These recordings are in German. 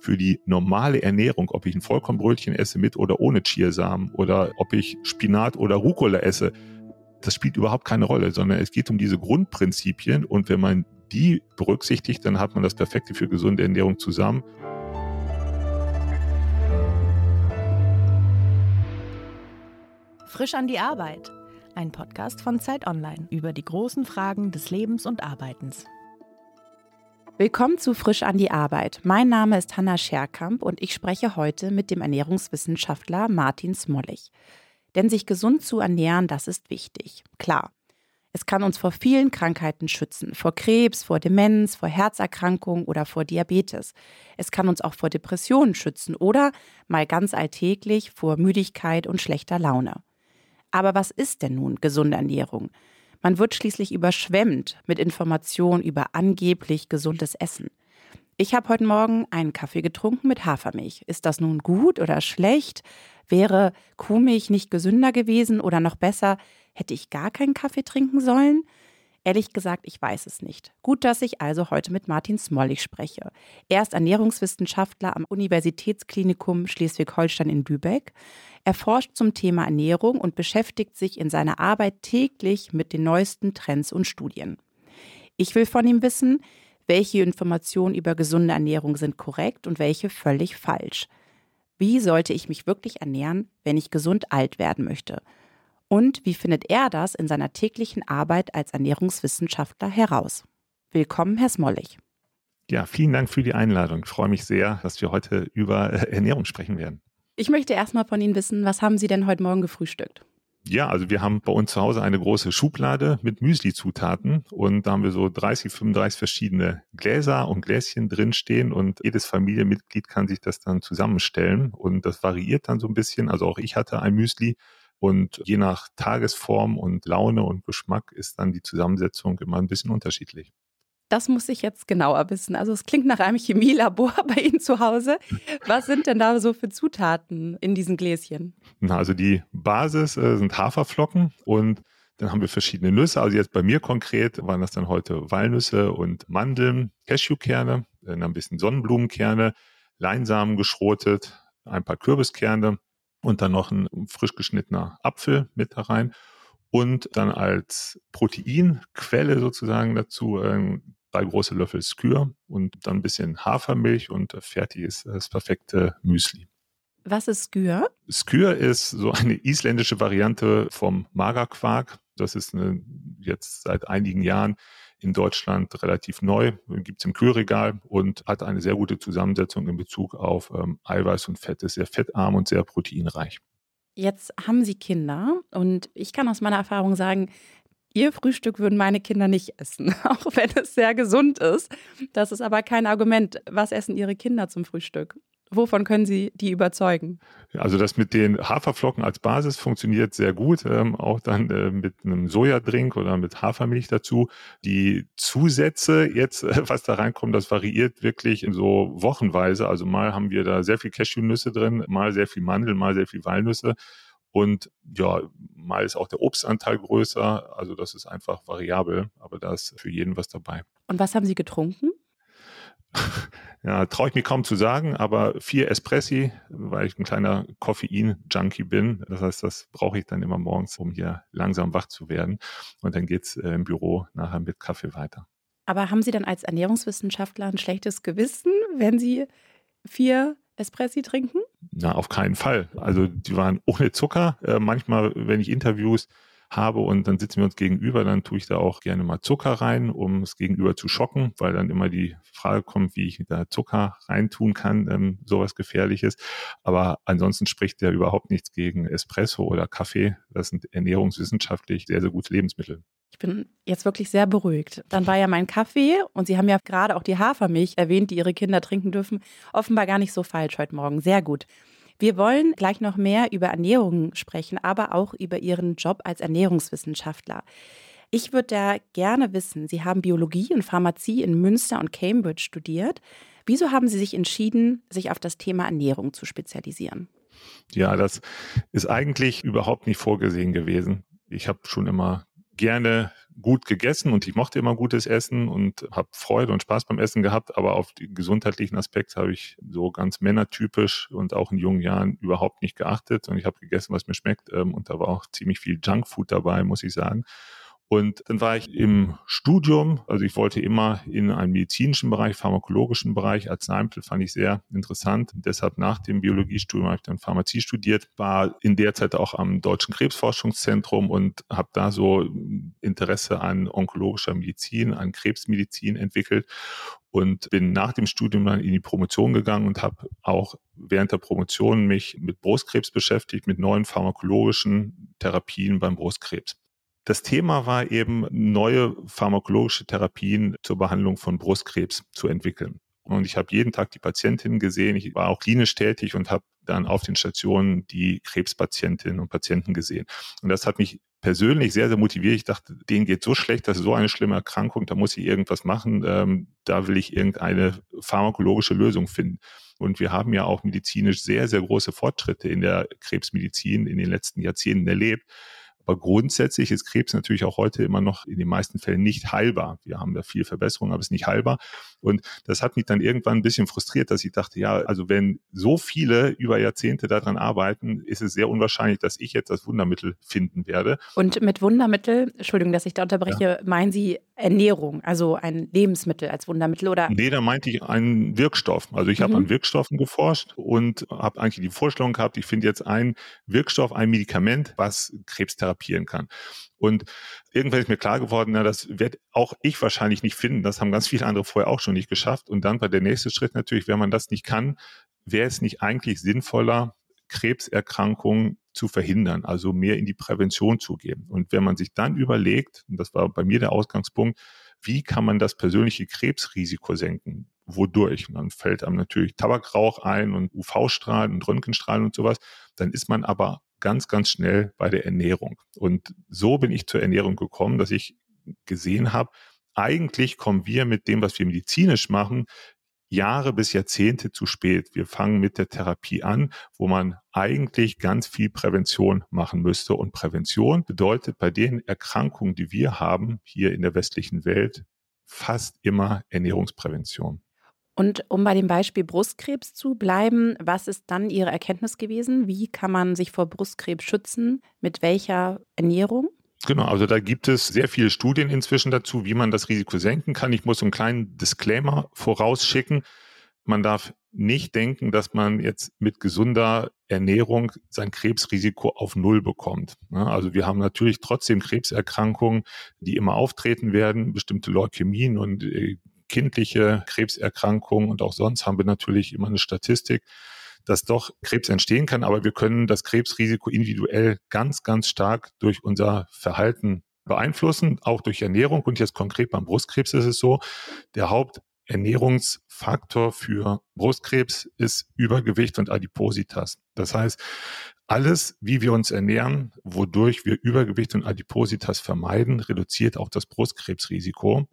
für die normale Ernährung, ob ich ein Vollkornbrötchen esse mit oder ohne Chiasamen oder ob ich Spinat oder Rucola esse, das spielt überhaupt keine Rolle, sondern es geht um diese Grundprinzipien und wenn man die berücksichtigt, dann hat man das Perfekte für gesunde Ernährung zusammen. Frisch an die Arbeit. Ein Podcast von Zeit Online über die großen Fragen des Lebens und Arbeitens. Willkommen zu Frisch an die Arbeit. Mein Name ist Hanna Scherkamp und ich spreche heute mit dem Ernährungswissenschaftler Martin Smollig. Denn sich gesund zu ernähren, das ist wichtig. Klar. Es kann uns vor vielen Krankheiten schützen, vor Krebs, vor Demenz, vor Herzerkrankungen oder vor Diabetes. Es kann uns auch vor Depressionen schützen oder, mal ganz alltäglich, vor Müdigkeit und schlechter Laune. Aber was ist denn nun gesunde Ernährung? Man wird schließlich überschwemmt mit Informationen über angeblich gesundes Essen. Ich habe heute Morgen einen Kaffee getrunken mit Hafermilch. Ist das nun gut oder schlecht? Wäre Kuhmilch nicht gesünder gewesen oder noch besser, hätte ich gar keinen Kaffee trinken sollen? Ehrlich gesagt, ich weiß es nicht. Gut, dass ich also heute mit Martin Smollig spreche. Er ist Ernährungswissenschaftler am Universitätsklinikum Schleswig-Holstein in Lübeck. Er forscht zum Thema Ernährung und beschäftigt sich in seiner Arbeit täglich mit den neuesten Trends und Studien. Ich will von ihm wissen, welche Informationen über gesunde Ernährung sind korrekt und welche völlig falsch. Wie sollte ich mich wirklich ernähren, wenn ich gesund alt werden möchte? Und wie findet er das in seiner täglichen Arbeit als Ernährungswissenschaftler heraus? Willkommen, Herr Smollig. Ja, vielen Dank für die Einladung. Ich freue mich sehr, dass wir heute über äh, Ernährung sprechen werden. Ich möchte erstmal von Ihnen wissen, was haben Sie denn heute Morgen gefrühstückt? Ja, also wir haben bei uns zu Hause eine große Schublade mit Müsli-Zutaten und da haben wir so 30, 35 verschiedene Gläser und Gläschen drinstehen und jedes Familienmitglied kann sich das dann zusammenstellen und das variiert dann so ein bisschen. Also auch ich hatte ein Müsli und je nach Tagesform und Laune und Geschmack ist dann die Zusammensetzung immer ein bisschen unterschiedlich. Das muss ich jetzt genauer wissen. Also es klingt nach einem Chemielabor bei Ihnen zu Hause. Was sind denn da so für Zutaten in diesen Gläschen? Na, also die Basis äh, sind Haferflocken und dann haben wir verschiedene Nüsse. Also jetzt bei mir konkret waren das dann heute Walnüsse und Mandeln, Cashewkerne, dann ein bisschen Sonnenblumenkerne, Leinsamen geschrotet, ein paar Kürbiskerne und dann noch ein frisch geschnittener Apfel mit da rein. Und dann als Proteinquelle sozusagen dazu äh, drei große Löffel Skür und dann ein bisschen Hafermilch und fertig ist das perfekte Müsli. Was ist Skür? Skür ist so eine isländische Variante vom Magerquark. Das ist eine, jetzt seit einigen Jahren in Deutschland relativ neu, gibt es im Kühlregal und hat eine sehr gute Zusammensetzung in Bezug auf ähm, Eiweiß und Fett. Ist sehr fettarm und sehr proteinreich. Jetzt haben Sie Kinder und ich kann aus meiner Erfahrung sagen, Ihr Frühstück würden meine Kinder nicht essen, auch wenn es sehr gesund ist. Das ist aber kein Argument. Was essen Ihre Kinder zum Frühstück? Wovon können Sie die überzeugen? Also das mit den Haferflocken als Basis funktioniert sehr gut, ähm, auch dann äh, mit einem Sojadrink oder mit Hafermilch dazu. Die Zusätze jetzt, äh, was da reinkommt, das variiert wirklich in so wochenweise. Also mal haben wir da sehr viel Cashewnüsse drin, mal sehr viel Mandel, mal sehr viel Walnüsse. Und ja, mal ist auch der Obstanteil größer. Also das ist einfach variabel, aber da ist für jeden was dabei. Und was haben Sie getrunken? ja, traue ich mir kaum zu sagen, aber vier Espressi, weil ich ein kleiner Koffein-Junkie bin. Das heißt, das brauche ich dann immer morgens, um hier langsam wach zu werden. Und dann geht's äh, im Büro nachher mit Kaffee weiter. Aber haben Sie dann als Ernährungswissenschaftler ein schlechtes Gewissen, wenn Sie vier Espressi trinken? Na, auf keinen Fall. Also die waren ohne Zucker. Äh, manchmal, wenn ich Interviews habe und dann sitzen wir uns gegenüber, dann tue ich da auch gerne mal Zucker rein, um es gegenüber zu schocken, weil dann immer die Frage kommt, wie ich da Zucker reintun kann, ähm, sowas gefährliches. Aber ansonsten spricht ja überhaupt nichts gegen Espresso oder Kaffee. Das sind ernährungswissenschaftlich sehr, sehr gute Lebensmittel. Ich bin jetzt wirklich sehr beruhigt. Dann war ja mein Kaffee und Sie haben ja gerade auch die Hafermilch erwähnt, die Ihre Kinder trinken dürfen. Offenbar gar nicht so falsch heute Morgen. Sehr gut. Wir wollen gleich noch mehr über Ernährung sprechen, aber auch über Ihren Job als Ernährungswissenschaftler. Ich würde da gerne wissen, Sie haben Biologie und Pharmazie in Münster und Cambridge studiert. Wieso haben Sie sich entschieden, sich auf das Thema Ernährung zu spezialisieren? Ja, das ist eigentlich überhaupt nicht vorgesehen gewesen. Ich habe schon immer gerne gut gegessen und ich mochte immer gutes Essen und habe Freude und Spaß beim Essen gehabt, aber auf den gesundheitlichen Aspekt habe ich so ganz männertypisch und auch in jungen Jahren überhaupt nicht geachtet und ich habe gegessen, was mir schmeckt ähm, und da war auch ziemlich viel Junkfood dabei, muss ich sagen. Und dann war ich im Studium, also ich wollte immer in einen medizinischen Bereich, pharmakologischen Bereich, Arzneimittel fand ich sehr interessant. deshalb nach dem Biologiestudium habe ich dann Pharmazie studiert, war in der Zeit auch am Deutschen Krebsforschungszentrum und habe da so Interesse an onkologischer Medizin, an Krebsmedizin entwickelt und bin nach dem Studium dann in die Promotion gegangen und habe auch während der Promotion mich mit Brustkrebs beschäftigt, mit neuen pharmakologischen Therapien beim Brustkrebs. Das Thema war eben, neue pharmakologische Therapien zur Behandlung von Brustkrebs zu entwickeln. Und ich habe jeden Tag die Patientinnen gesehen. Ich war auch klinisch tätig und habe dann auf den Stationen die Krebspatientinnen und Patienten gesehen. Und das hat mich persönlich sehr, sehr motiviert. Ich dachte, denen geht so schlecht, das ist so eine schlimme Erkrankung, da muss ich irgendwas machen. Ähm, da will ich irgendeine pharmakologische Lösung finden. Und wir haben ja auch medizinisch sehr, sehr große Fortschritte in der Krebsmedizin in den letzten Jahrzehnten erlebt. Aber grundsätzlich ist Krebs natürlich auch heute immer noch in den meisten Fällen nicht heilbar. Wir haben da viel Verbesserung, aber es ist nicht heilbar. Und das hat mich dann irgendwann ein bisschen frustriert, dass ich dachte, ja, also wenn so viele über Jahrzehnte daran arbeiten, ist es sehr unwahrscheinlich, dass ich jetzt das Wundermittel finden werde. Und mit Wundermittel, Entschuldigung, dass ich da unterbreche, ja. meinen Sie Ernährung, also ein Lebensmittel als Wundermittel oder? Nee, da meinte ich einen Wirkstoff. Also ich mhm. habe an Wirkstoffen geforscht und habe eigentlich die Vorstellung gehabt, ich finde jetzt ein Wirkstoff, ein Medikament, was Krebstherapie therapieren kann. Und irgendwann ist mir klar geworden, na, das werde auch ich wahrscheinlich nicht finden. Das haben ganz viele andere vorher auch schon nicht geschafft. Und dann war der nächste Schritt natürlich, wenn man das nicht kann, wäre es nicht eigentlich sinnvoller, Krebserkrankungen zu verhindern, also mehr in die Prävention zu gehen. Und wenn man sich dann überlegt, und das war bei mir der Ausgangspunkt, wie kann man das persönliche Krebsrisiko senken? Wodurch? Und dann fällt einem natürlich Tabakrauch ein und UV-Strahlen und Röntgenstrahlen und sowas. Dann ist man aber ganz, ganz schnell bei der Ernährung. Und so bin ich zur Ernährung gekommen, dass ich gesehen habe, eigentlich kommen wir mit dem, was wir medizinisch machen, Jahre bis Jahrzehnte zu spät. Wir fangen mit der Therapie an, wo man eigentlich ganz viel Prävention machen müsste. Und Prävention bedeutet bei den Erkrankungen, die wir haben hier in der westlichen Welt, fast immer Ernährungsprävention. Und um bei dem Beispiel Brustkrebs zu bleiben, was ist dann Ihre Erkenntnis gewesen? Wie kann man sich vor Brustkrebs schützen? Mit welcher Ernährung? Genau, also da gibt es sehr viele Studien inzwischen dazu, wie man das Risiko senken kann. Ich muss einen kleinen Disclaimer vorausschicken. Man darf nicht denken, dass man jetzt mit gesunder Ernährung sein Krebsrisiko auf Null bekommt. Also wir haben natürlich trotzdem Krebserkrankungen, die immer auftreten werden, bestimmte Leukämien und äh, kindliche Krebserkrankungen und auch sonst haben wir natürlich immer eine Statistik, dass doch Krebs entstehen kann, aber wir können das Krebsrisiko individuell ganz, ganz stark durch unser Verhalten beeinflussen, auch durch Ernährung. Und jetzt konkret beim Brustkrebs ist es so, der Haupternährungsfaktor für Brustkrebs ist Übergewicht und Adipositas. Das heißt, alles, wie wir uns ernähren, wodurch wir Übergewicht und Adipositas vermeiden, reduziert auch das Brustkrebsrisiko.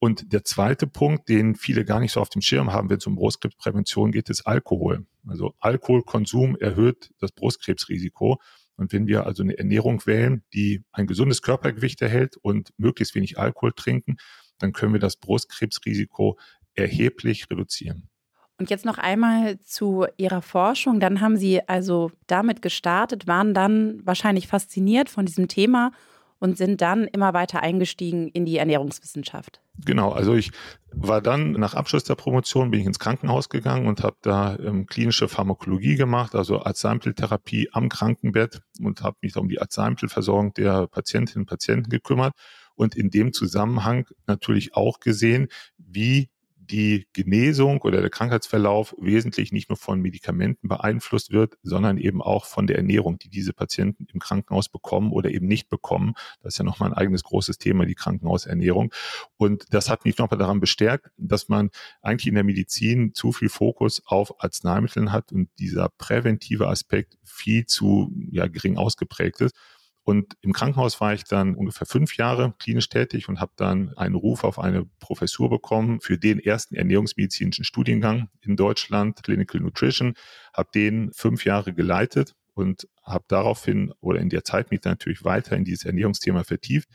Und der zweite Punkt, den viele gar nicht so auf dem Schirm haben, wenn es um Brustkrebsprävention geht, ist Alkohol. Also Alkoholkonsum erhöht das Brustkrebsrisiko. Und wenn wir also eine Ernährung wählen, die ein gesundes Körpergewicht erhält und möglichst wenig Alkohol trinken, dann können wir das Brustkrebsrisiko erheblich reduzieren. Und jetzt noch einmal zu Ihrer Forschung. Dann haben Sie also damit gestartet, waren dann wahrscheinlich fasziniert von diesem Thema und sind dann immer weiter eingestiegen in die Ernährungswissenschaft. Genau, also ich war dann nach Abschluss der Promotion bin ich ins Krankenhaus gegangen und habe da ähm, klinische Pharmakologie gemacht, also Arzneimitteltherapie am Krankenbett und habe mich um die Arzneimittelversorgung der Patientinnen und Patienten gekümmert und in dem Zusammenhang natürlich auch gesehen, wie die Genesung oder der Krankheitsverlauf wesentlich nicht nur von Medikamenten beeinflusst wird, sondern eben auch von der Ernährung, die diese Patienten im Krankenhaus bekommen oder eben nicht bekommen. Das ist ja nochmal ein eigenes großes Thema, die Krankenhausernährung. Und das hat mich nochmal daran bestärkt, dass man eigentlich in der Medizin zu viel Fokus auf Arzneimitteln hat und dieser präventive Aspekt viel zu ja, gering ausgeprägt ist. Und im Krankenhaus war ich dann ungefähr fünf Jahre klinisch tätig und habe dann einen Ruf auf eine Professur bekommen für den ersten ernährungsmedizinischen Studiengang in Deutschland, Clinical Nutrition, habe den fünf Jahre geleitet und habe daraufhin oder in der Zeit mich natürlich weiter in dieses Ernährungsthema vertieft.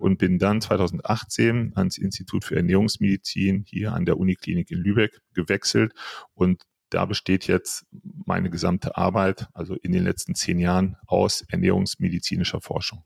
und bin dann 2018 ans Institut für Ernährungsmedizin hier an der Uniklinik in Lübeck gewechselt und da besteht jetzt meine gesamte Arbeit, also in den letzten zehn Jahren, aus ernährungsmedizinischer Forschung.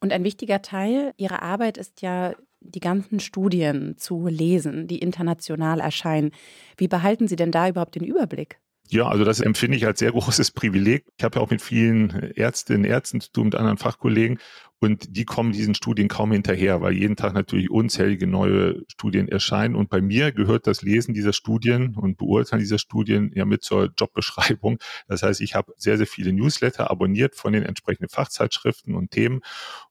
Und ein wichtiger Teil Ihrer Arbeit ist ja, die ganzen Studien zu lesen, die international erscheinen. Wie behalten Sie denn da überhaupt den Überblick? Ja, also das empfinde ich als sehr großes Privileg. Ich habe ja auch mit vielen Ärztinnen, Ärzten zu tun, mit anderen Fachkollegen und die kommen diesen Studien kaum hinterher, weil jeden Tag natürlich unzählige neue Studien erscheinen. Und bei mir gehört das Lesen dieser Studien und Beurteilen dieser Studien ja mit zur Jobbeschreibung. Das heißt, ich habe sehr, sehr viele Newsletter abonniert von den entsprechenden Fachzeitschriften und Themen.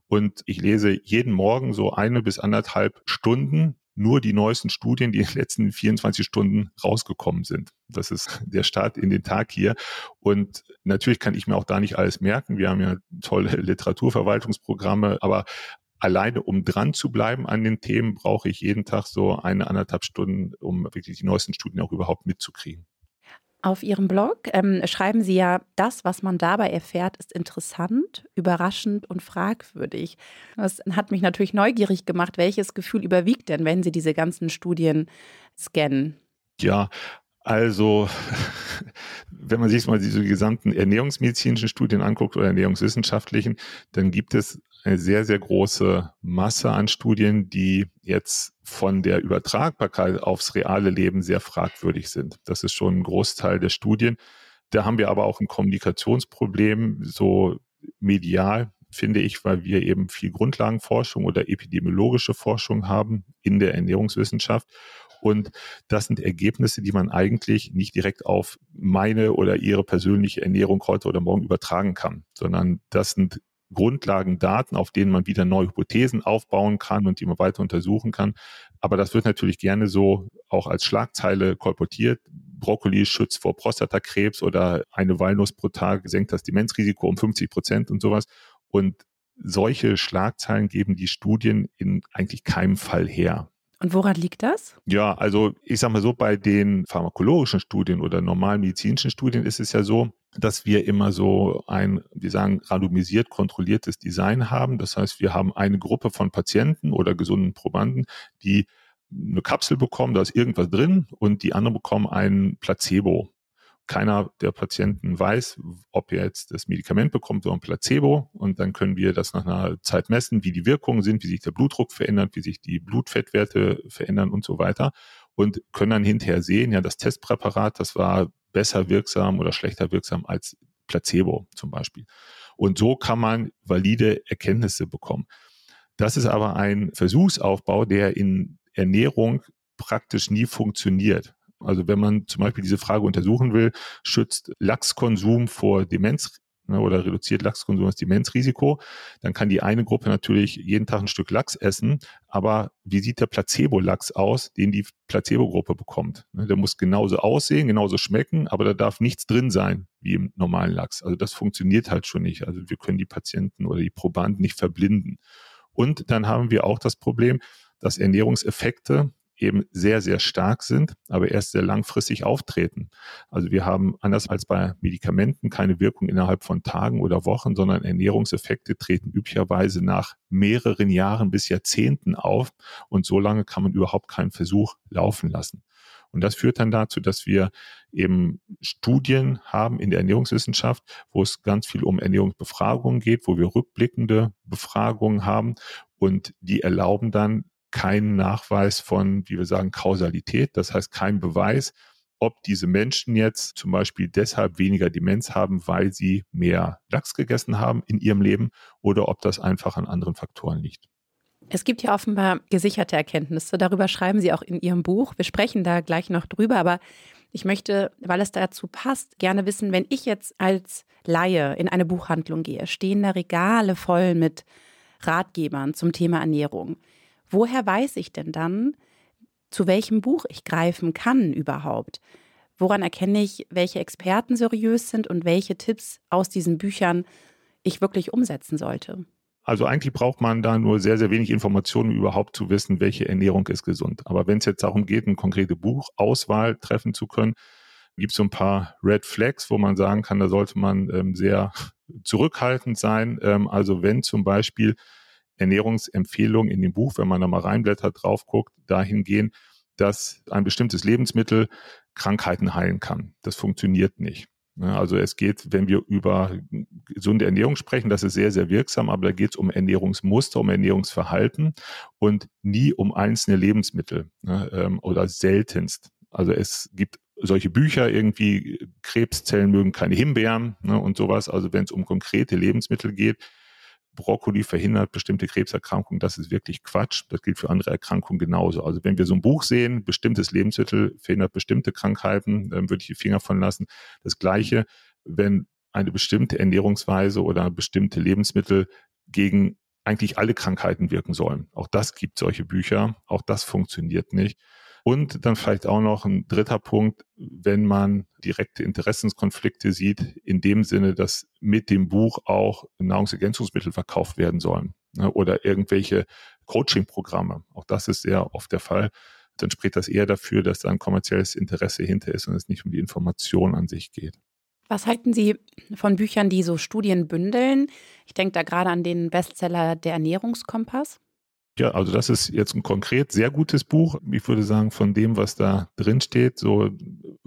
Und ich lese jeden Morgen so eine bis anderthalb Stunden nur die neuesten Studien, die in den letzten 24 Stunden rausgekommen sind. Das ist der Start in den Tag hier. Und natürlich kann ich mir auch da nicht alles merken. Wir haben ja tolle Literaturverwaltungsprogramme, aber alleine um dran zu bleiben an den Themen, brauche ich jeden Tag so eine, anderthalb Stunden, um wirklich die neuesten Studien auch überhaupt mitzukriegen. Auf Ihrem Blog ähm, schreiben Sie ja, das, was man dabei erfährt, ist interessant, überraschend und fragwürdig. Das hat mich natürlich neugierig gemacht. Welches Gefühl überwiegt denn, wenn Sie diese ganzen Studien scannen? Ja, also, wenn man sich mal diese gesamten ernährungsmedizinischen Studien anguckt oder ernährungswissenschaftlichen, dann gibt es eine sehr, sehr große Masse an Studien, die jetzt von der Übertragbarkeit aufs reale Leben sehr fragwürdig sind. Das ist schon ein Großteil der Studien. Da haben wir aber auch ein Kommunikationsproblem, so medial, finde ich, weil wir eben viel Grundlagenforschung oder epidemiologische Forschung haben in der Ernährungswissenschaft. Und das sind Ergebnisse, die man eigentlich nicht direkt auf meine oder ihre persönliche Ernährung heute oder morgen übertragen kann, sondern das sind Grundlagendaten, auf denen man wieder neue Hypothesen aufbauen kann und die man weiter untersuchen kann. Aber das wird natürlich gerne so auch als Schlagzeile kolportiert. Brokkoli schützt vor Prostatakrebs oder eine Walnuss pro Tag senkt das Demenzrisiko um 50 Prozent und sowas. Und solche Schlagzeilen geben die Studien in eigentlich keinem Fall her. Und woran liegt das? Ja, also ich sage mal so, bei den pharmakologischen Studien oder normalen medizinischen Studien ist es ja so, dass wir immer so ein, wir sagen, randomisiert kontrolliertes Design haben. Das heißt, wir haben eine Gruppe von Patienten oder gesunden Probanden, die eine Kapsel bekommen, da ist irgendwas drin und die anderen bekommen ein Placebo. Keiner der Patienten weiß, ob er jetzt das Medikament bekommt oder ein Placebo. Und dann können wir das nach einer Zeit messen, wie die Wirkungen sind, wie sich der Blutdruck verändert, wie sich die Blutfettwerte verändern und so weiter. Und können dann hinterher sehen, ja, das Testpräparat, das war besser wirksam oder schlechter wirksam als Placebo zum Beispiel. Und so kann man valide Erkenntnisse bekommen. Das ist aber ein Versuchsaufbau, der in Ernährung praktisch nie funktioniert. Also wenn man zum Beispiel diese Frage untersuchen will, schützt Lachskonsum vor Demenz ne, oder reduziert Lachskonsum das Demenzrisiko, dann kann die eine Gruppe natürlich jeden Tag ein Stück Lachs essen, aber wie sieht der Placebo-Lachs aus, den die Placebo-Gruppe bekommt? Ne, der muss genauso aussehen, genauso schmecken, aber da darf nichts drin sein wie im normalen Lachs. Also das funktioniert halt schon nicht. Also wir können die Patienten oder die Probanden nicht verblinden. Und dann haben wir auch das Problem, dass Ernährungseffekte eben sehr, sehr stark sind, aber erst sehr langfristig auftreten. Also wir haben anders als bei Medikamenten keine Wirkung innerhalb von Tagen oder Wochen, sondern Ernährungseffekte treten üblicherweise nach mehreren Jahren bis Jahrzehnten auf und so lange kann man überhaupt keinen Versuch laufen lassen. Und das führt dann dazu, dass wir eben Studien haben in der Ernährungswissenschaft, wo es ganz viel um Ernährungsbefragungen geht, wo wir rückblickende Befragungen haben und die erlauben dann keinen Nachweis von, wie wir sagen, Kausalität. Das heißt, kein Beweis, ob diese Menschen jetzt zum Beispiel deshalb weniger Demenz haben, weil sie mehr Lachs gegessen haben in ihrem Leben oder ob das einfach an anderen Faktoren liegt. Es gibt ja offenbar gesicherte Erkenntnisse. Darüber schreiben Sie auch in Ihrem Buch. Wir sprechen da gleich noch drüber, aber ich möchte, weil es dazu passt, gerne wissen, wenn ich jetzt als Laie in eine Buchhandlung gehe, stehen da Regale voll mit Ratgebern zum Thema Ernährung. Woher weiß ich denn dann, zu welchem Buch ich greifen kann überhaupt? Woran erkenne ich, welche Experten seriös sind und welche Tipps aus diesen Büchern ich wirklich umsetzen sollte? Also eigentlich braucht man da nur sehr, sehr wenig Informationen, um überhaupt zu wissen, welche Ernährung ist gesund. Aber wenn es jetzt darum geht, eine konkrete Buchauswahl treffen zu können, gibt es so ein paar Red Flags, wo man sagen kann, da sollte man ähm, sehr zurückhaltend sein. Ähm, also wenn zum Beispiel Ernährungsempfehlungen in dem Buch, wenn man da mal reinblättert, drauf guckt, dahin gehen, dass ein bestimmtes Lebensmittel Krankheiten heilen kann. Das funktioniert nicht. Also es geht, wenn wir über gesunde Ernährung sprechen, das ist sehr, sehr wirksam, aber da geht es um Ernährungsmuster, um Ernährungsverhalten und nie um einzelne Lebensmittel ne, ähm, oder seltenst. Also es gibt solche Bücher irgendwie, Krebszellen mögen keine Himbeeren ne, und sowas. Also wenn es um konkrete Lebensmittel geht, Brokkoli verhindert bestimmte Krebserkrankungen, das ist wirklich Quatsch. Das gilt für andere Erkrankungen genauso. Also wenn wir so ein Buch sehen, bestimmtes Lebensmittel verhindert bestimmte Krankheiten, dann würde ich die Finger von lassen. Das Gleiche, wenn eine bestimmte Ernährungsweise oder bestimmte Lebensmittel gegen eigentlich alle Krankheiten wirken sollen. Auch das gibt solche Bücher. Auch das funktioniert nicht. Und dann vielleicht auch noch ein dritter Punkt, wenn man direkte Interessenskonflikte sieht, in dem Sinne, dass mit dem Buch auch Nahrungsergänzungsmittel verkauft werden sollen ne, oder irgendwelche Coaching-Programme. Auch das ist sehr oft der Fall. Dann spricht das eher dafür, dass da ein kommerzielles Interesse hinter ist und es nicht um die Information an sich geht. Was halten Sie von Büchern, die so Studien bündeln? Ich denke da gerade an den Bestseller Der Ernährungskompass. Ja, also das ist jetzt ein konkret sehr gutes Buch. Ich würde sagen, von dem, was da drin steht, so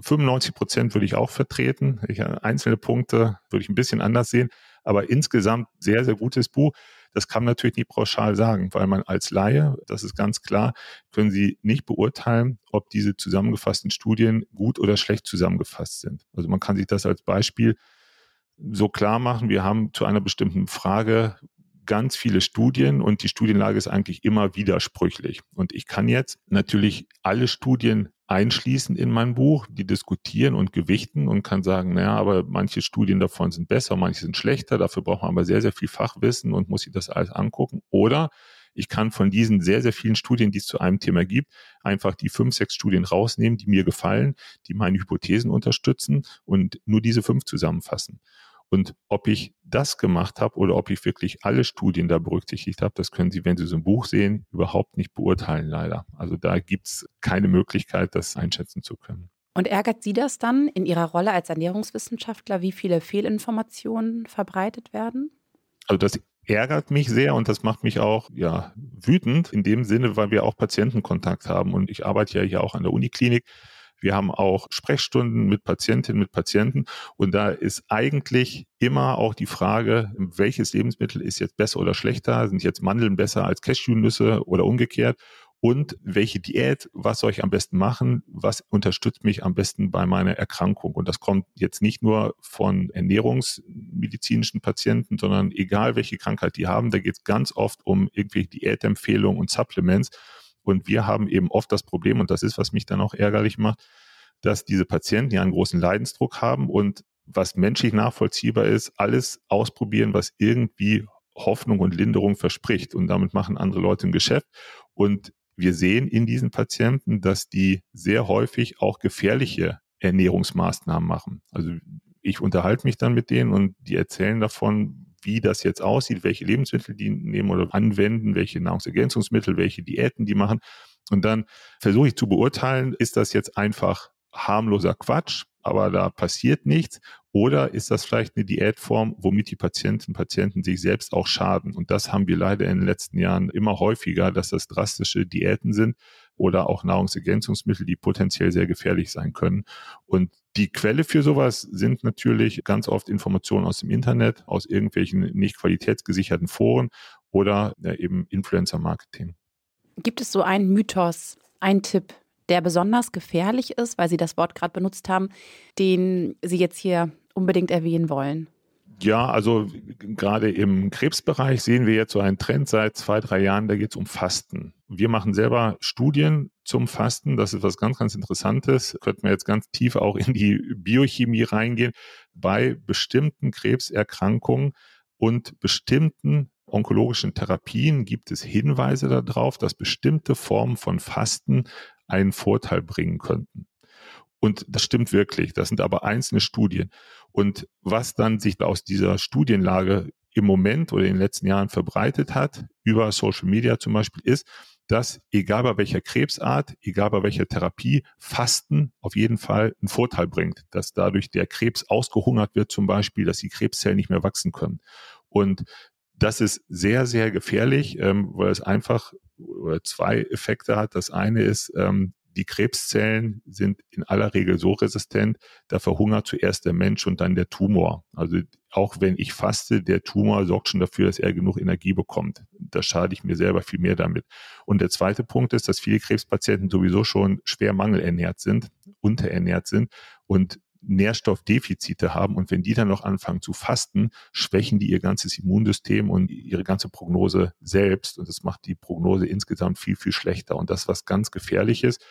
95 Prozent würde ich auch vertreten. Ich, einzelne Punkte würde ich ein bisschen anders sehen, aber insgesamt sehr, sehr gutes Buch. Das kann man natürlich nicht pauschal sagen, weil man als Laie, das ist ganz klar, können Sie nicht beurteilen, ob diese zusammengefassten Studien gut oder schlecht zusammengefasst sind. Also man kann sich das als Beispiel so klar machen, wir haben zu einer bestimmten Frage ganz viele Studien und die Studienlage ist eigentlich immer widersprüchlich. Und ich kann jetzt natürlich alle Studien einschließen in mein Buch, die diskutieren und gewichten und kann sagen, naja, aber manche Studien davon sind besser, manche sind schlechter, dafür braucht man aber sehr, sehr viel Fachwissen und muss sich das alles angucken. Oder ich kann von diesen sehr, sehr vielen Studien, die es zu einem Thema gibt, einfach die fünf, sechs Studien rausnehmen, die mir gefallen, die meine Hypothesen unterstützen und nur diese fünf zusammenfassen. Und ob ich das gemacht habe oder ob ich wirklich alle Studien da berücksichtigt habe, das können Sie, wenn Sie so ein Buch sehen, überhaupt nicht beurteilen, leider. Also da gibt es keine Möglichkeit, das einschätzen zu können. Und ärgert Sie das dann in Ihrer Rolle als Ernährungswissenschaftler, wie viele Fehlinformationen verbreitet werden? Also das ärgert mich sehr und das macht mich auch ja wütend in dem Sinne, weil wir auch Patientenkontakt haben und ich arbeite ja hier auch an der Uniklinik wir haben auch Sprechstunden mit Patientinnen, mit Patienten. Und da ist eigentlich immer auch die Frage, welches Lebensmittel ist jetzt besser oder schlechter? Sind jetzt Mandeln besser als Cashewnüsse oder umgekehrt? Und welche Diät, was soll ich am besten machen? Was unterstützt mich am besten bei meiner Erkrankung? Und das kommt jetzt nicht nur von ernährungsmedizinischen Patienten, sondern egal welche Krankheit die haben, da geht es ganz oft um irgendwelche Diätempfehlungen und Supplements. Und wir haben eben oft das Problem, und das ist, was mich dann auch ärgerlich macht, dass diese Patienten ja einen großen Leidensdruck haben und was menschlich nachvollziehbar ist, alles ausprobieren, was irgendwie Hoffnung und Linderung verspricht. Und damit machen andere Leute ein Geschäft. Und wir sehen in diesen Patienten, dass die sehr häufig auch gefährliche Ernährungsmaßnahmen machen. Also ich unterhalte mich dann mit denen und die erzählen davon, wie das jetzt aussieht, welche Lebensmittel die nehmen oder anwenden, welche Nahrungsergänzungsmittel, welche Diäten die machen. Und dann versuche ich zu beurteilen, ist das jetzt einfach harmloser Quatsch, aber da passiert nichts? Oder ist das vielleicht eine Diätform, womit die Patienten, Patienten sich selbst auch schaden? Und das haben wir leider in den letzten Jahren immer häufiger, dass das drastische Diäten sind oder auch Nahrungsergänzungsmittel, die potenziell sehr gefährlich sein können. Und die Quelle für sowas sind natürlich ganz oft Informationen aus dem Internet, aus irgendwelchen nicht qualitätsgesicherten Foren oder eben Influencer-Marketing. Gibt es so einen Mythos, einen Tipp, der besonders gefährlich ist, weil Sie das Wort gerade benutzt haben, den Sie jetzt hier unbedingt erwähnen wollen? Ja, also gerade im Krebsbereich sehen wir jetzt so einen Trend seit zwei, drei Jahren, da geht es um Fasten. Wir machen selber Studien zum Fasten. Das ist was ganz, ganz Interessantes. Könnten wir jetzt ganz tief auch in die Biochemie reingehen. Bei bestimmten Krebserkrankungen und bestimmten onkologischen Therapien gibt es Hinweise darauf, dass bestimmte Formen von Fasten einen Vorteil bringen könnten. Und das stimmt wirklich. Das sind aber einzelne Studien. Und was dann sich aus dieser Studienlage im Moment oder in den letzten Jahren verbreitet hat, über Social Media zum Beispiel, ist, dass egal bei welcher Krebsart, egal bei welcher Therapie, Fasten auf jeden Fall einen Vorteil bringt, dass dadurch der Krebs ausgehungert wird zum Beispiel, dass die Krebszellen nicht mehr wachsen können. Und Das ist sehr, sehr gefährlich, ähm, weil es einfach oder zwei Effekte hat. Das eine ist, ähm, die Krebszellen sind in aller Regel so resistent, da verhungert zuerst der Mensch und dann der Tumor. Also auch wenn ich faste, der Tumor sorgt schon dafür, dass er genug Energie bekommt. Da schade ich mir selber viel mehr damit. Und der zweite Punkt ist, dass viele Krebspatienten sowieso schon schwer mangelernährt sind, unterernährt sind und Nährstoffdefizite haben und wenn die dann noch anfangen zu fasten, schwächen die ihr ganzes Immunsystem und ihre ganze Prognose selbst und das macht die Prognose insgesamt viel, viel schlechter und das, was ganz gefährlich ist,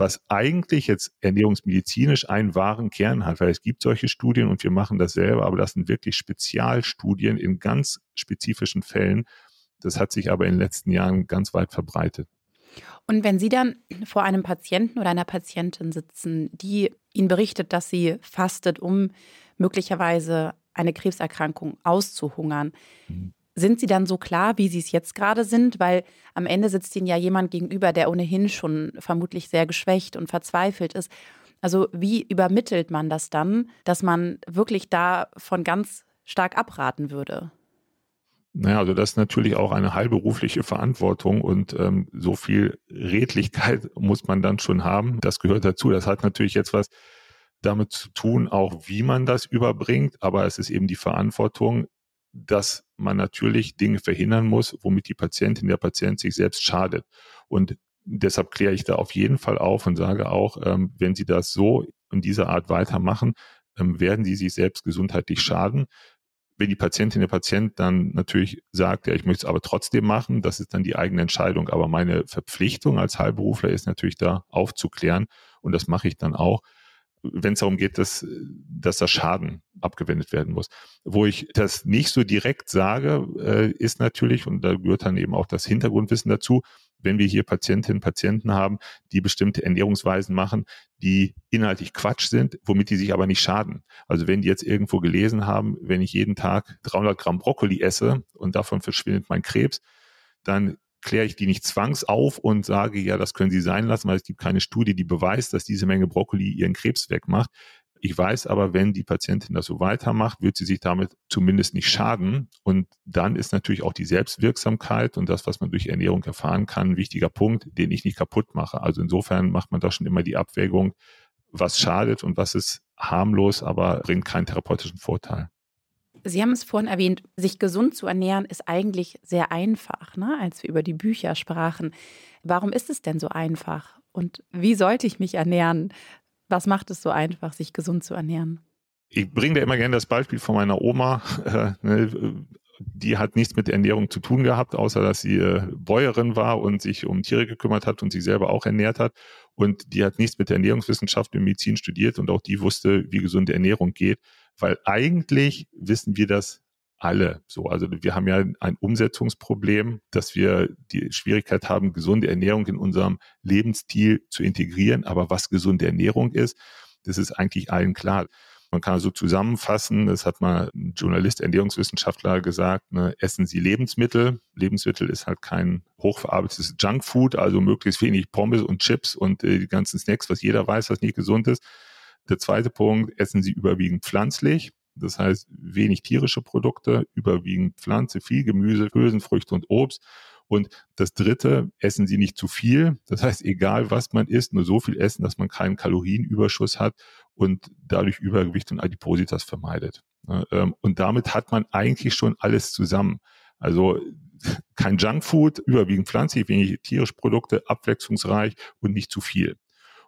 was eigentlich jetzt ernährungsmedizinisch einen wahren Kern hat, weil es gibt solche Studien und wir machen das selber, aber das sind wirklich Spezialstudien in ganz spezifischen Fällen. Das hat sich aber in den letzten Jahren ganz weit verbreitet. Und wenn Sie dann vor einem Patienten oder einer Patientin sitzen, die Ihnen berichtet, dass sie fastet, um möglicherweise eine Krebserkrankung auszuhungern, mhm. Sind Sie dann so klar, wie Sie es jetzt gerade sind? Weil am Ende sitzt Ihnen ja jemand gegenüber, der ohnehin schon vermutlich sehr geschwächt und verzweifelt ist. Also wie übermittelt man das dann, dass man wirklich davon ganz stark abraten würde? Naja, also das ist natürlich auch eine heilberufliche Verantwortung und ähm, so viel Redlichkeit muss man dann schon haben. Das gehört dazu. Das hat natürlich jetzt was damit zu tun, auch wie man das überbringt, aber es ist eben die Verantwortung, dass man natürlich Dinge verhindern muss, womit die Patientin, der Patient sich selbst schadet. Und deshalb kläre ich da auf jeden Fall auf und sage auch, ähm, wenn Sie das so in dieser Art weitermachen, ähm, werden Sie sich selbst gesundheitlich schaden wenn die Patientin, der Patient dann natürlich sagt, ja, ich möchte es aber trotzdem machen, das ist dann die eigene Entscheidung. Aber meine Verpflichtung als Heilberufler ist natürlich da aufzuklären und das mache ich dann auch, wenn es darum geht, dass, dass der Schaden abgewendet werden muss. Wo ich das nicht so direkt sage, äh, ist natürlich, und da gehört dann eben auch das Hintergrundwissen dazu, wenn wir hier Patientinnen und Patienten haben, die bestimmte Ernährungsweisen machen, die inhaltlich Quatsch sind, womit die sich aber nicht schaden. Also wenn die jetzt irgendwo gelesen haben, wenn ich jeden Tag 300 Gramm Brokkoli esse und davon verschwindet mein Krebs, dann kläre ich die nicht zwangs auf und sage, ja, das können Sie sein lassen, weil es gibt keine Studie, die beweist, dass diese Menge Brokkoli ihren Krebs wegmacht. Ich weiß aber, wenn die Patientin das so weitermacht, wird sie sich damit zumindest nicht schaden. Und dann ist natürlich auch die Selbstwirksamkeit und das, was man durch Ernährung erfahren kann, ein wichtiger Punkt, den ich nicht kaputt mache. Also insofern macht man da schon immer die Abwägung, was schadet und was ist harmlos, aber bringt keinen therapeutischen Vorteil. Sie haben es vorhin erwähnt, sich gesund zu ernähren ist eigentlich sehr einfach, ne? als wir über die Bücher sprachen. Warum ist es denn so einfach? Und wie sollte ich mich ernähren? Was macht es so einfach, sich gesund zu ernähren? Ich bringe da immer gerne das Beispiel von meiner Oma. Äh, ne, die hat nichts mit Ernährung zu tun gehabt, außer dass sie äh, Bäuerin war und sich um Tiere gekümmert hat und sich selber auch ernährt hat. Und die hat nichts mit Ernährungswissenschaft und Medizin studiert und auch die wusste, wie gesunde Ernährung geht. Weil eigentlich wissen wir das alle so. Also wir haben ja ein Umsetzungsproblem, dass wir die Schwierigkeit haben, gesunde Ernährung in unserem Lebensstil zu integrieren. Aber was gesunde Ernährung ist, das ist eigentlich allen klar. Man kann also zusammenfassen, das hat mal ein Journalist, Ernährungswissenschaftler gesagt, ne, essen Sie Lebensmittel. Lebensmittel ist halt kein hochverarbeitetes Junkfood, also möglichst wenig Pommes und Chips und äh, die ganzen Snacks, was jeder weiß, was nicht gesund ist. Der zweite Punkt, essen Sie überwiegend pflanzlich. Das heißt, wenig tierische Produkte, überwiegend Pflanze, viel Gemüse, Hülsenfrüchte und Obst. Und das dritte, essen Sie nicht zu viel. Das heißt, egal was man isst, nur so viel essen, dass man keinen Kalorienüberschuss hat und dadurch Übergewicht und Adipositas vermeidet. Ähm, und damit hat man eigentlich schon alles zusammen. Also kein Junkfood, überwiegend pflanzlich, wenig tierische Produkte, abwechslungsreich und nicht zu viel.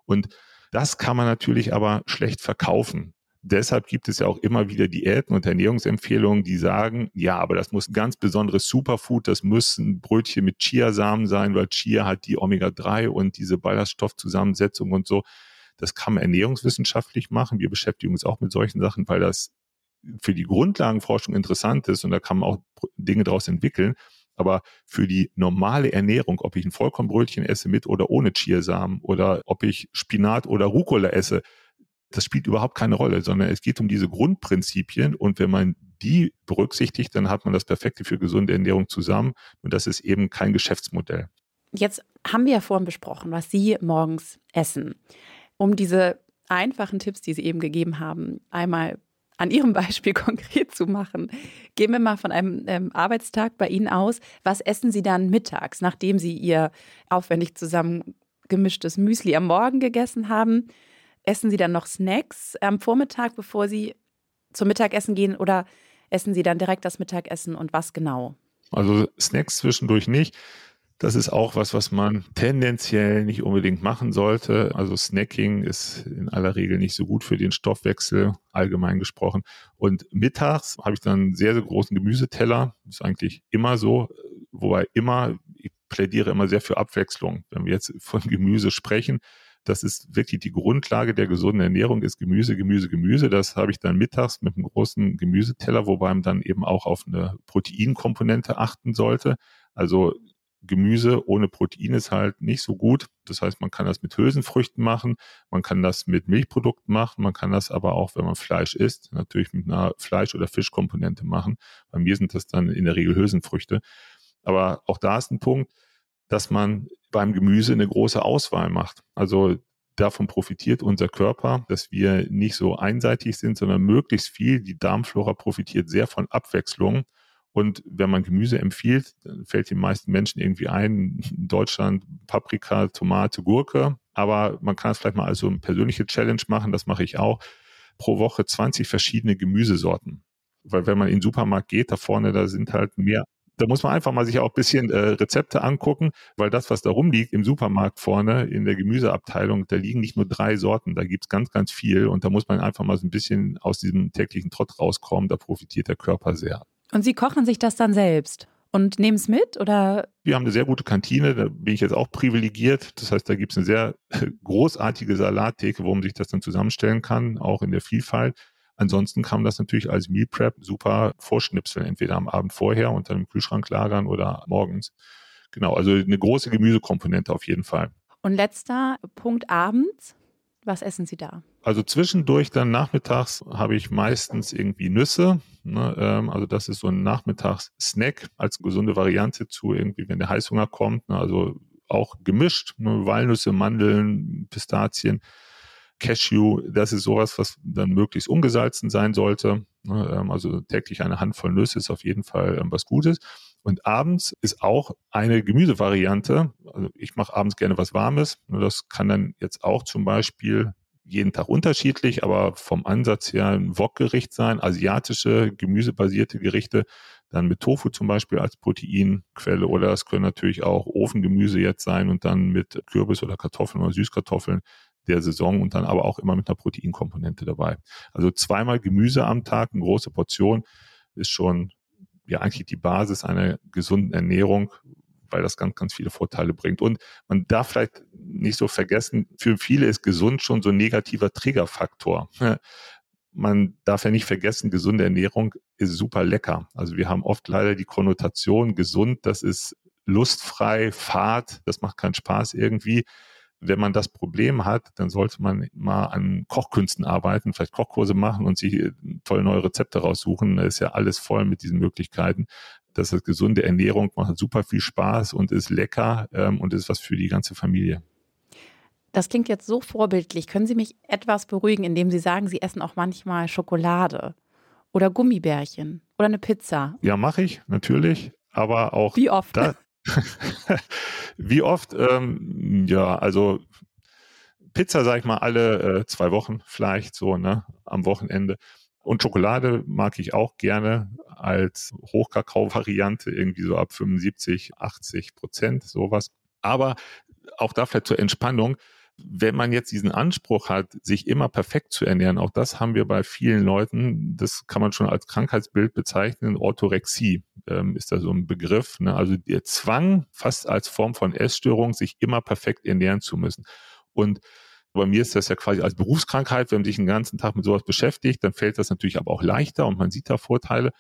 Und das kann man natürlich aber schlecht verkaufen deshalb gibt es ja auch immer wieder Diäten und Ernährungsempfehlungen, die sagen, ja, aber das muss ein ganz besonderes Superfood, das müssen Brötchen mit Chiasamen sein, weil Chia hat die Omega-3 und diese Ballaststoffzusammensetzung und so. Das kann man ernährungswissenschaftlich machen. Wir beschäftigen uns auch mit solchen Sachen, weil das für die Grundlagenforschung interessant ist und da kann man auch Dinge daraus entwickeln. Aber für die normale Ernährung, ob ich ein Vollkornbrötchen esse mit oder ohne Chiasamen oder ob ich Spinat oder Rucola esse, das spielt überhaupt keine Rolle, sondern es geht um diese Grundprinzipien und wenn man die berücksichtigt, dann hat man das Perfekte für gesunde Ernährung zusammen und das ist eben kein Geschäftsmodell. Jetzt haben wir ja vorhin besprochen, was Sie morgens essen. Um diese einfachen Tipps, die Sie eben gegeben haben, einmal an Ihrem Beispiel konkret zu machen, gehen wir mal von einem ähm, Arbeitstag bei Ihnen aus. Was essen Sie dann mittags, nachdem Sie Ihr aufwendig zusammengemischtes Müsli am Morgen gegessen haben? Essen Sie dann noch Snacks am Vormittag, bevor Sie zum Mittagessen gehen oder essen Sie dann direkt das Mittagessen und was genau? Also Snacks zwischendurch nicht. Das ist auch was, was man tendenziell nicht unbedingt machen sollte. Also Snacking ist in aller Regel nicht so gut für den Stoffwechsel, allgemein gesprochen. Und mittags habe ich dann einen sehr, sehr großen Gemüseteller. Das ist eigentlich immer so, wobei immer, ich plädiere immer sehr für Abwechslung. Wenn wir jetzt von Gemüse sprechen, das ist wirklich die Grundlage der gesunden Ernährung, ist Gemüse, Gemüse, Gemüse. Das habe ich dann mittags mit einem großen Gemüseteller, wobei man dann eben auch auf eine Proteinkomponente achten sollte. Also Gemüse ohne Protein ist halt nicht so gut. Das heißt, man kann das mit Hülsenfrüchten machen, man kann das mit Milchprodukten machen, man kann das aber auch, wenn man Fleisch isst, natürlich mit einer Fleisch- oder Fischkomponente machen. Bei mir sind das dann in der Regel Hülsenfrüchte. Aber auch da ist ein Punkt, dass man beim Gemüse eine große Auswahl macht. Also davon profitiert unser Körper, dass wir nicht so einseitig sind, sondern möglichst viel. Die Darmflora profitiert sehr von Abwechslung. Und wenn man Gemüse empfiehlt, dann fällt den meisten Menschen irgendwie ein, in Deutschland Paprika, Tomate, Gurke. Aber man kann es vielleicht mal als so eine persönliche Challenge machen, das mache ich auch. Pro Woche 20 verschiedene Gemüsesorten. Weil wenn man in den Supermarkt geht, da vorne, da sind halt mehr da muss man einfach mal sich auch ein bisschen äh, Rezepte angucken, weil das, was da rumliegt im Supermarkt vorne in der Gemüseabteilung, da liegen nicht nur drei Sorten, da gibt's ganz, ganz viel und da muss man einfach mal so ein bisschen aus diesem täglichen Trott rauskommen, da profitiert der Körper sehr. Und Sie kochen sich das dann selbst? Und nehmen es mit oder? Wir haben eine sehr gute Kantine, da bin ich jetzt auch privilegiert. Das heißt, da gibt es eine sehr großartige Salattheke, wo man sich das dann zusammenstellen kann, auch in der Vielfalt. Ansonsten kann man das natürlich als Meal Prep super vorschnipseln, entweder am Abend vorher dann im Kühlschrank lagern oder morgens. Genau, also eine große Gemüsekomponente auf jeden Fall. Und letzter Punkt abends. Was essen Sie da? Also zwischendurch dann nachmittags habe ich meistens irgendwie Nüsse. Ne, ähm, also das ist so ein Nachmittagssnack als gesunde Variante zu irgendwie, wenn der Heißhunger kommt. Ne, also auch gemischt, ne, Walnüsse, Mandeln, Pistazien. Cashew, das ist sowas, was dann möglichst ungesalzen sein sollte. Ne, ähm, also täglich eine Handvoll Nüsse ist auf jeden Fall ähm, was Gutes. Und abends ist auch eine Gemüsevariante. Also ich mache abends gerne was Warmes. Das kann dann jetzt auch zum Beispiel jeden Tag unterschiedlich, aber vom Ansatz her ein Wokgericht sein, asiatische, gemüsebasierte Gerichte, dann mit Tofu zum Beispiel als Proteinquelle oder es können natürlich auch Ofengemüse jetzt sein und dann mit Kürbis oder Kartoffeln oder Süßkartoffeln der Saison und dann aber auch immer mit einer Proteinkomponente dabei. Also zweimal Gemüse am Tag, eine große Portion, ist schon ja eigentlich die Basis einer gesunden Ernährung, weil das ganz, ganz viele Vorteile bringt. Und man darf vielleicht nicht so vergessen, für viele ist gesund schon so ein negativer Triggerfaktor. Man darf ja nicht vergessen, gesunde Ernährung ist super lecker. Also wir haben oft leider die Konnotation, gesund, das ist lustfrei, fad, das macht keinen Spaß irgendwie wenn man das Problem hat, dann sollte man mal an Kochkünsten arbeiten, vielleicht Kochkurse machen und sich tolle neue Rezepte raussuchen. Da ist ja alles voll mit diesen Möglichkeiten. Das ist gesunde Ernährung, macht super viel Spaß und ist lecker ähm, und ist was für die ganze Familie. Das klingt jetzt so vorbildlich. Können Sie mich etwas beruhigen, indem Sie sagen, Sie essen auch manchmal Schokolade oder Gummibärchen oder eine Pizza? Ja, mache ich, natürlich. Aber auch. Wie oft? Da, Wie oft? Ähm, ja, also Pizza, sag ich mal, alle äh, zwei Wochen vielleicht so, ne, am Wochenende. Und Schokolade mag ich auch gerne als Hochkakao-Variante, irgendwie so ab 75, 80 Prozent, sowas. Aber auch da vielleicht zur Entspannung wenn man jetzt diesen Anspruch hat, sich immer perfekt zu ernähren, auch das haben wir bei vielen Leuten, das kann man schon als Krankheitsbild bezeichnen, Orthorexie ähm, ist da so ein Begriff. Ne? Also der Zwang, fast als Form von Essstörung, sich immer perfekt ernähren zu müssen. Und bei mir ist das ja quasi als Berufskrankheit, wenn man sich den ganzen Tag mit sowas beschäftigt, dann fällt das natürlich aber auch leichter und man sieht da Vorteile.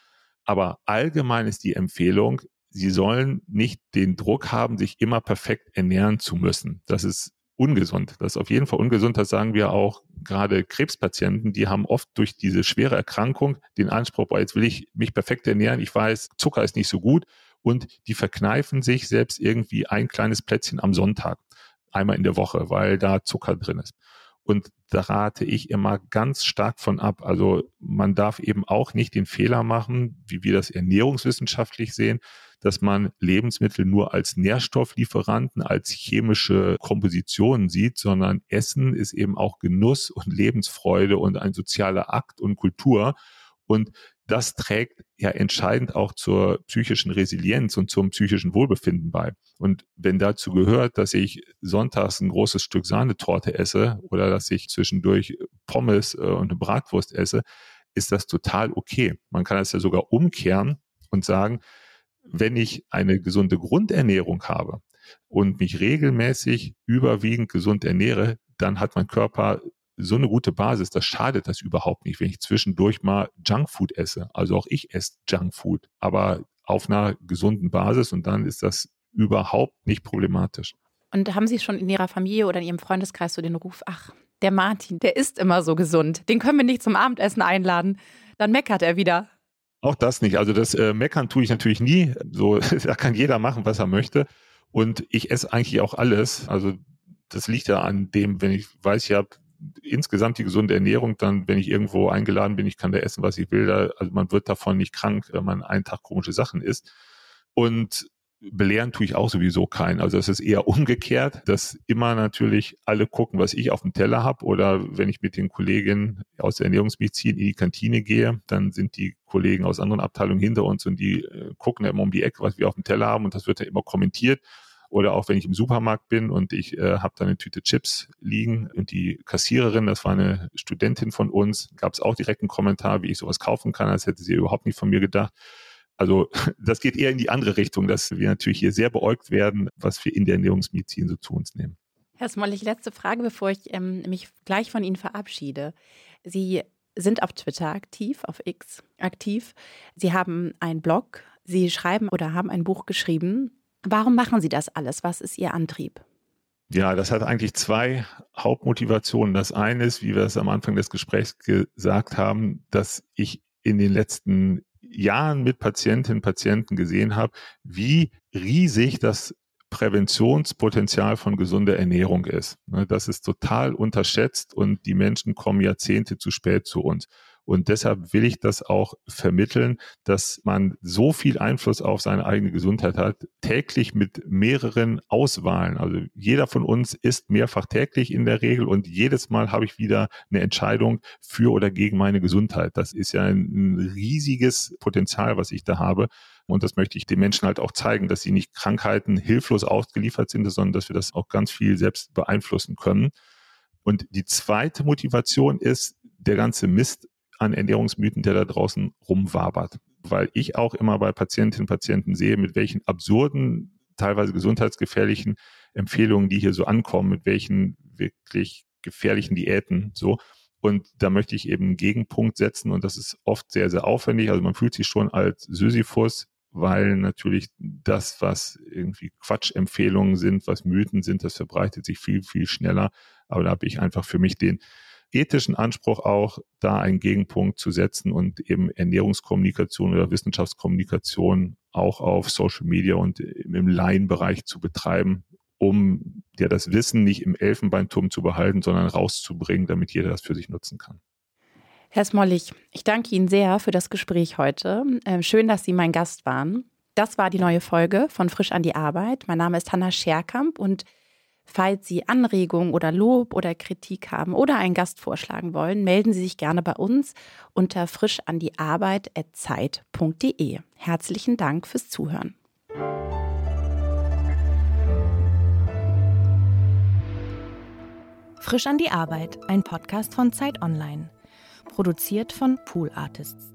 Aber allgemein ist die Empfehlung, Sie sollen nicht den Druck haben, sich immer perfekt ernähren zu müssen. Das ist ungesund. Das ist auf jeden Fall ungesund. Das sagen wir auch gerade Krebspatienten, die haben oft durch diese schwere Erkrankung den Anspruch, boah, jetzt will ich mich perfekt ernähren. Ich weiß, Zucker ist nicht so gut. Und die verkneifen sich selbst irgendwie ein kleines Plätzchen am Sonntag, einmal in der Woche, weil da Zucker drin ist. Und da rate ich immer ganz stark von ab. Also man darf eben auch nicht den Fehler machen, wie wir das ernährungswissenschaftlich sehen, dass man Lebensmittel nur als Nährstofflieferanten, als chemische Kompositionen sieht, sondern Essen ist eben auch Genuss und Lebensfreude und ein sozialer Akt und Kultur. Und das trägt ja entscheidend auch zur psychischen Resilienz und zum psychischen Wohlbefinden bei. Und wenn dazu gehört, dass ich sonntags ein großes Stück Sahnetorte esse oder dass ich zwischendurch Pommes äh, und eine Bratwurst esse, ist das total okay. Man kann das ja sogar umkehren und sagen, wenn ich eine gesunde Grundernährung habe und mich regelmäßig überwiegend gesund ernähre, dann hat mein Körper so eine gute Basis, das schadet das überhaupt nicht, wenn ich zwischendurch mal Junkfood esse. Also auch ich esse Junkfood, aber auf einer gesunden Basis und dann ist das überhaupt nicht problematisch. Und haben Sie schon in Ihrer Familie oder in Ihrem Freundeskreis so den Ruf, ach, der Martin, der ist immer so gesund, den können wir nicht zum Abendessen einladen, dann meckert er wieder. Auch das nicht. Also das äh, Meckern tue ich natürlich nie. So, da kann jeder machen, was er möchte. Und ich esse eigentlich auch alles. Also das liegt ja an dem, wenn ich weiß, ich habe insgesamt die gesunde Ernährung, dann, wenn ich irgendwo eingeladen bin, ich kann da essen, was ich will. Da, also man wird davon nicht krank, wenn man einen Tag komische Sachen isst. Und belehren tue ich auch sowieso keinen. Also es ist eher umgekehrt, dass immer natürlich alle gucken, was ich auf dem Teller habe. Oder wenn ich mit den Kolleginnen aus der Ernährungsmedizin in die Kantine gehe, dann sind die Kollegen aus anderen Abteilungen hinter uns und die äh, gucken immer um die Ecke, was wir auf dem Teller haben und das wird ja immer kommentiert. Oder auch wenn ich im Supermarkt bin und ich äh, habe da eine Tüte Chips liegen und die Kassiererin, das war eine Studentin von uns, gab es auch direkt einen Kommentar, wie ich sowas kaufen kann, als hätte sie überhaupt nicht von mir gedacht. Also das geht eher in die andere Richtung, dass wir natürlich hier sehr beäugt werden, was wir in der Ernährungsmedizin so zu uns nehmen. Herr Smollig, letzte Frage, bevor ich ähm, mich gleich von Ihnen verabschiede. Sie sind auf Twitter aktiv, auf X aktiv. Sie haben einen Blog, Sie schreiben oder haben ein Buch geschrieben. Warum machen Sie das alles? Was ist Ihr Antrieb? Ja, das hat eigentlich zwei Hauptmotivationen. Das eine ist, wie wir es am Anfang des Gesprächs gesagt haben, dass ich in den letzten Jahren mit Patientinnen und Patienten gesehen habe, wie riesig das Präventionspotenzial von gesunder Ernährung ist. Ne, das ist total unterschätzt und die Menschen kommen Jahrzehnte zu spät zu uns. Und deshalb will ich das auch vermitteln, dass man so viel Einfluss auf seine eigene Gesundheit hat, täglich mit mehreren Auswahlen. Also jeder von uns isst mehrfach täglich in der Regel und jedes Mal habe ich wieder eine Entscheidung für oder gegen meine Gesundheit. Das ist ja ein riesiges Potenzial, was ich da habe. Und das möchte ich den Menschen halt auch zeigen, dass sie nicht Krankheiten hilflos ausgeliefert sind, sondern dass wir das auch ganz viel selbst beeinflussen können. Und die zweite Motivation ist, der ganze Mist an Ernährungsmythen, der da draußen rumwabert. Weil ich auch immer bei Patientinnen und Patienten sehe, mit welchen absurden, teilweise gesundheitsgefährlichen Empfehlungen, die hier so ankommen, mit welchen wirklich gefährlichen Diäten so. Und da möchte ich eben einen Gegenpunkt setzen und das ist oft sehr, sehr aufwendig. Also man fühlt sich schon als Sisyphus, weil natürlich das, was irgendwie Quatschempfehlungen sind, was Mythen sind, das verbreitet sich viel, viel schneller. Aber da habe ich einfach für mich den ethischen Anspruch auch, da einen Gegenpunkt zu setzen und eben Ernährungskommunikation oder Wissenschaftskommunikation auch auf Social Media und im Laienbereich zu betreiben, um ja das Wissen nicht im Elfenbeinturm zu behalten, sondern rauszubringen, damit jeder das für sich nutzen kann. Herr Smollig, ich danke Ihnen sehr für das Gespräch heute. Ähm, schön, dass Sie mein Gast waren. Das war die neue Folge von Frisch an die Arbeit. Mein Name ist Hanna Scherkamp und Falls Sie Anregungen oder Lob oder Kritik haben oder einen Gast vorschlagen wollen, melden Sie sich gerne bei uns unter frischandiarbeit.zeit.de. Herzlichen Dank fürs Zuhören. Frisch an die Arbeit, ein Podcast von Zeit Online. Produziert von Pool Artists.